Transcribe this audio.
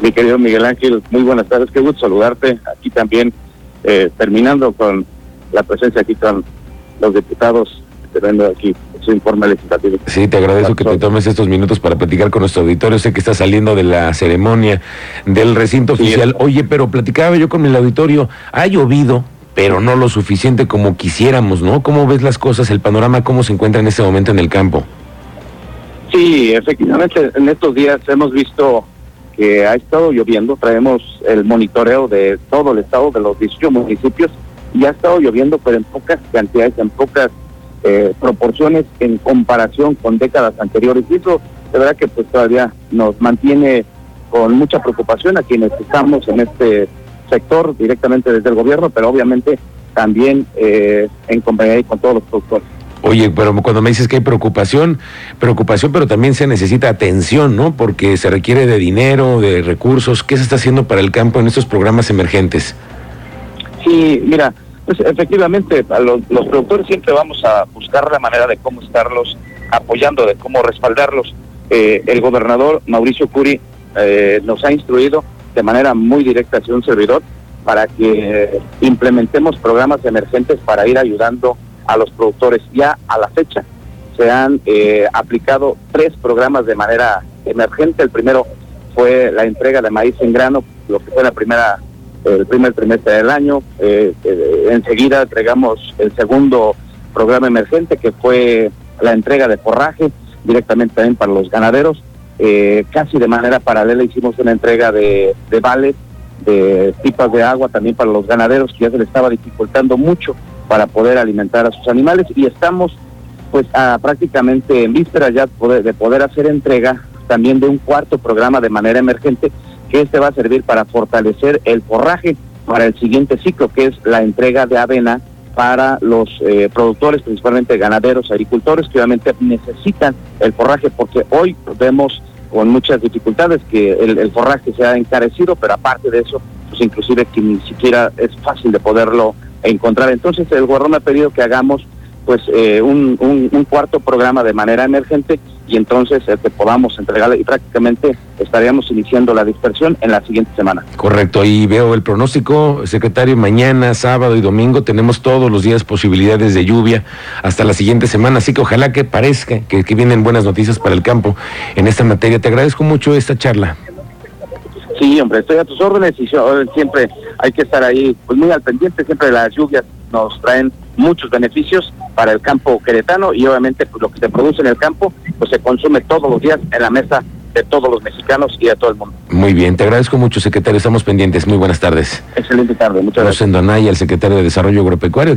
Mi querido Miguel Ángel, muy buenas tardes, qué gusto saludarte. Aquí también, eh, terminando con la presencia aquí con los diputados, teniendo aquí su informe legislativo. Sí, te agradezco que te tomes estos minutos para platicar con nuestro auditorio. Sé que está saliendo de la ceremonia del recinto oficial. Oye, pero platicaba yo con el auditorio, ha llovido, pero no lo suficiente como quisiéramos, ¿no? ¿Cómo ves las cosas, el panorama, cómo se encuentra en este momento en el campo? Sí, efectivamente, en estos días hemos visto que ha estado lloviendo, traemos el monitoreo de todo el estado, de los 18 municipios, y ha estado lloviendo, pero en pocas cantidades, en pocas eh, proporciones en comparación con décadas anteriores. Y eso, de verdad que pues todavía nos mantiene con mucha preocupación a quienes estamos en este sector directamente desde el gobierno, pero obviamente también eh, en compañía con todos los productores. Oye, pero cuando me dices que hay preocupación, preocupación, pero también se necesita atención, ¿no? Porque se requiere de dinero, de recursos. ¿Qué se está haciendo para el campo en estos programas emergentes? Sí, mira, pues efectivamente, a los, productores siempre vamos a buscar la manera de cómo estarlos apoyando, de cómo respaldarlos. Eh, el gobernador Mauricio Curi eh, nos ha instruido de manera muy directa hacia un servidor para que implementemos programas emergentes para ir ayudando a los productores. Ya a la fecha se han eh, aplicado tres programas de manera emergente. El primero fue la entrega de maíz en grano, lo que fue la primera el primer trimestre del año. Eh, eh, enseguida entregamos el segundo programa emergente, que fue la entrega de forraje directamente también para los ganaderos. casi de manera paralela hicimos una entrega de, de vales, de pipas de agua también para los ganaderos, que ya se les estaba dificultando mucho para poder alimentar a sus animales y estamos pues prácticamente en víspera ya de poder hacer entrega también de un cuarto programa de manera emergente que este va a servir para fortalecer el forraje para el siguiente ciclo que es la entrega de avena para los eh, productores, principalmente ganaderos, agricultores, que obviamente necesitan el forraje porque hoy vemos con muchas dificultades que el, el forraje se ha encarecido, pero aparte de eso, pues inclusive que ni siquiera es fácil de poderlo encontrar. Entonces el gobierno me ha pedido que hagamos pues eh, un, un, cuarto programa de manera emergente y entonces eh, podamos entregarle y prácticamente estaríamos iniciando la dispersión en la siguiente semana. Correcto, y veo el pronóstico, secretario, mañana, sábado y domingo tenemos todos los días posibilidades de lluvia hasta la siguiente semana, así que ojalá que parezca que, que vienen buenas noticias para el campo en esta materia. Te agradezco mucho esta charla. Sí, hombre, estoy a tus órdenes y siempre hay que estar ahí pues muy al pendiente, siempre las lluvias nos traen muchos beneficios para el campo queretano y obviamente pues, lo que se produce en el campo pues se consume todos los días en la mesa de todos los mexicanos y de todo el mundo. Muy bien, te agradezco mucho, secretario. Estamos pendientes. Muy buenas tardes. Excelente tarde, muchas gracias. Rosendo Anaya, el secretario de Desarrollo Agropecuario.